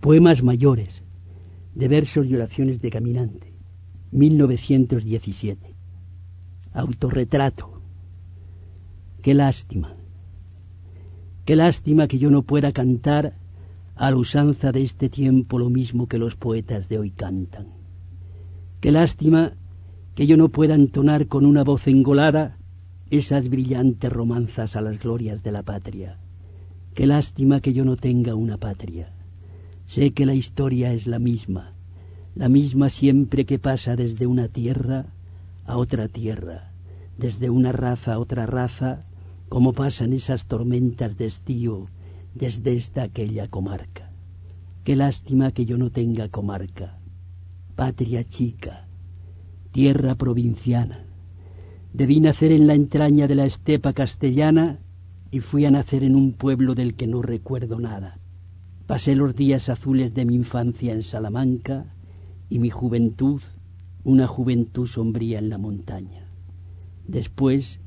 Poemas mayores, de versos y oraciones de caminante, 1917. Autorretrato. Qué lástima. Qué lástima que yo no pueda cantar a la usanza de este tiempo lo mismo que los poetas de hoy cantan. Qué lástima que yo no pueda entonar con una voz engolada esas brillantes romanzas a las glorias de la patria. Qué lástima que yo no tenga una patria. Sé que la historia es la misma, la misma siempre que pasa desde una tierra a otra tierra, desde una raza a otra raza, como pasan esas tormentas de estío desde esta aquella comarca. Qué lástima que yo no tenga comarca, patria chica, tierra provinciana. Debí nacer en la entraña de la estepa castellana y fui a nacer en un pueblo del que no recuerdo nada. Pasé los días azules de mi infancia en Salamanca y mi juventud, una juventud sombría en la montaña. Después,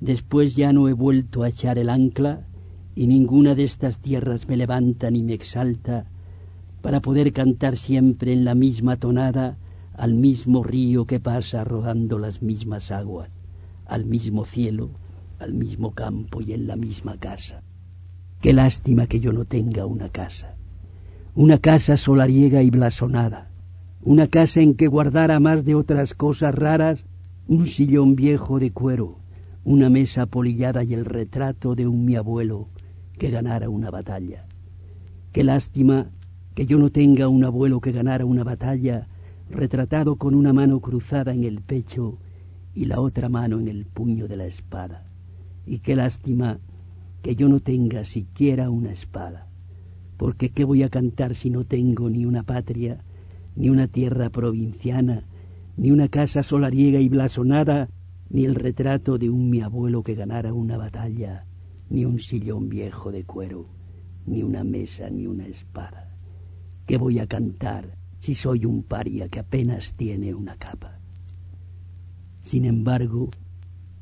después ya no he vuelto a echar el ancla y ninguna de estas tierras me levanta ni me exalta para poder cantar siempre en la misma tonada al mismo río que pasa rodando las mismas aguas, al mismo cielo, al mismo campo y en la misma casa. Qué lástima que yo no tenga una casa. Una casa solariega y blasonada. Una casa en que guardara más de otras cosas raras un sillón viejo de cuero, una mesa polillada y el retrato de un mi abuelo que ganara una batalla. Qué lástima que yo no tenga un abuelo que ganara una batalla retratado con una mano cruzada en el pecho y la otra mano en el puño de la espada. Y qué lástima que yo no tenga siquiera una espada, porque ¿qué voy a cantar si no tengo ni una patria, ni una tierra provinciana, ni una casa solariega y blasonada, ni el retrato de un mi abuelo que ganara una batalla, ni un sillón viejo de cuero, ni una mesa, ni una espada? ¿Qué voy a cantar si soy un paria que apenas tiene una capa? Sin embargo,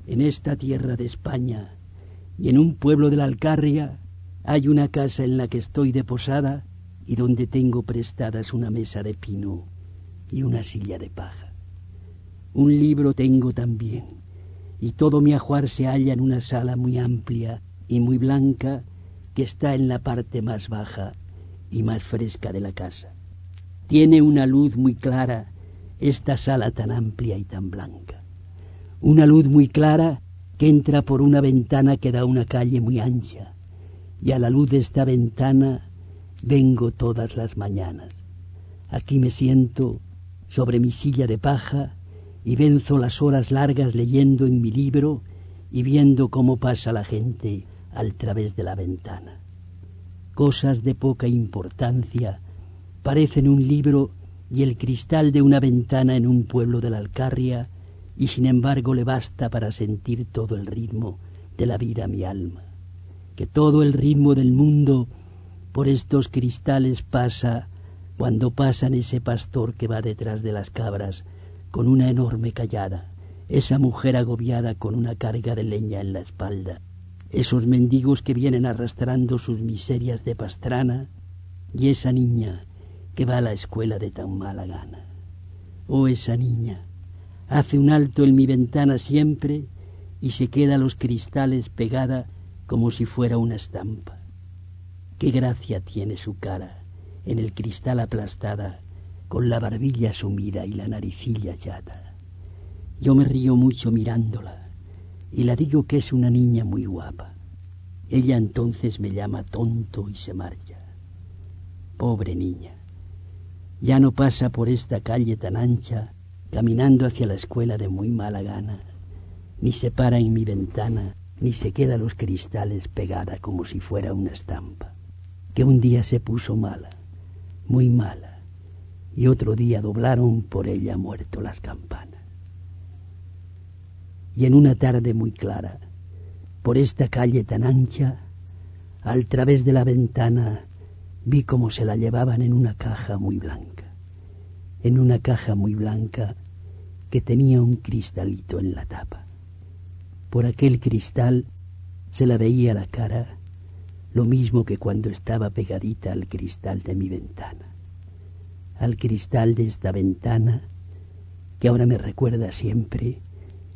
en esta tierra de España, y en un pueblo de la Alcarria hay una casa en la que estoy de posada y donde tengo prestadas una mesa de pino y una silla de paja. Un libro tengo también, y todo mi ajuar se halla en una sala muy amplia y muy blanca que está en la parte más baja y más fresca de la casa. Tiene una luz muy clara esta sala tan amplia y tan blanca. Una luz muy clara que entra por una ventana que da a una calle muy ancha, y a la luz de esta ventana vengo todas las mañanas. Aquí me siento sobre mi silla de paja y venzo las horas largas leyendo en mi libro y viendo cómo pasa la gente al través de la ventana. Cosas de poca importancia parecen un libro y el cristal de una ventana en un pueblo de la Alcarria y sin embargo le basta para sentir todo el ritmo de la vida a mi alma, que todo el ritmo del mundo por estos cristales pasa cuando pasan ese pastor que va detrás de las cabras con una enorme callada, esa mujer agobiada con una carga de leña en la espalda, esos mendigos que vienen arrastrando sus miserias de pastrana y esa niña que va a la escuela de tan mala gana. Oh, esa niña, hace un alto en mi ventana siempre y se queda a los cristales pegada como si fuera una estampa. Qué gracia tiene su cara en el cristal aplastada, con la barbilla sumida y la naricilla chata. Yo me río mucho mirándola y la digo que es una niña muy guapa. Ella entonces me llama tonto y se marcha. Pobre niña, ya no pasa por esta calle tan ancha caminando hacia la escuela de muy mala gana, ni se para en mi ventana, ni se queda los cristales pegada como si fuera una estampa. que un día se puso mala, muy mala, y otro día doblaron por ella muerto las campanas. Y en una tarde muy clara, por esta calle tan ancha, al través de la ventana vi cómo se la llevaban en una caja muy blanca, en una caja muy blanca que tenía un cristalito en la tapa. Por aquel cristal se la veía la cara, lo mismo que cuando estaba pegadita al cristal de mi ventana, al cristal de esta ventana que ahora me recuerda siempre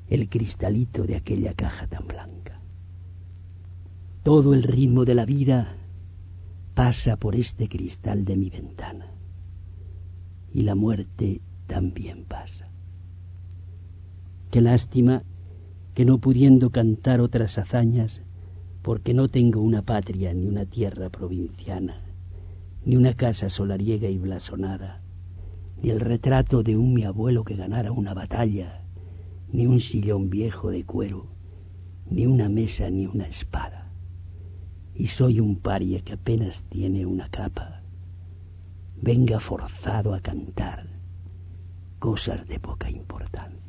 el cristalito de aquella caja tan blanca. Todo el ritmo de la vida pasa por este cristal de mi ventana y la muerte también pasa. Qué lástima que no pudiendo cantar otras hazañas, porque no tengo una patria ni una tierra provinciana, ni una casa solariega y blasonada, ni el retrato de un mi abuelo que ganara una batalla, ni un sillón viejo de cuero, ni una mesa ni una espada. Y soy un paria que apenas tiene una capa. Venga forzado a cantar cosas de poca importancia.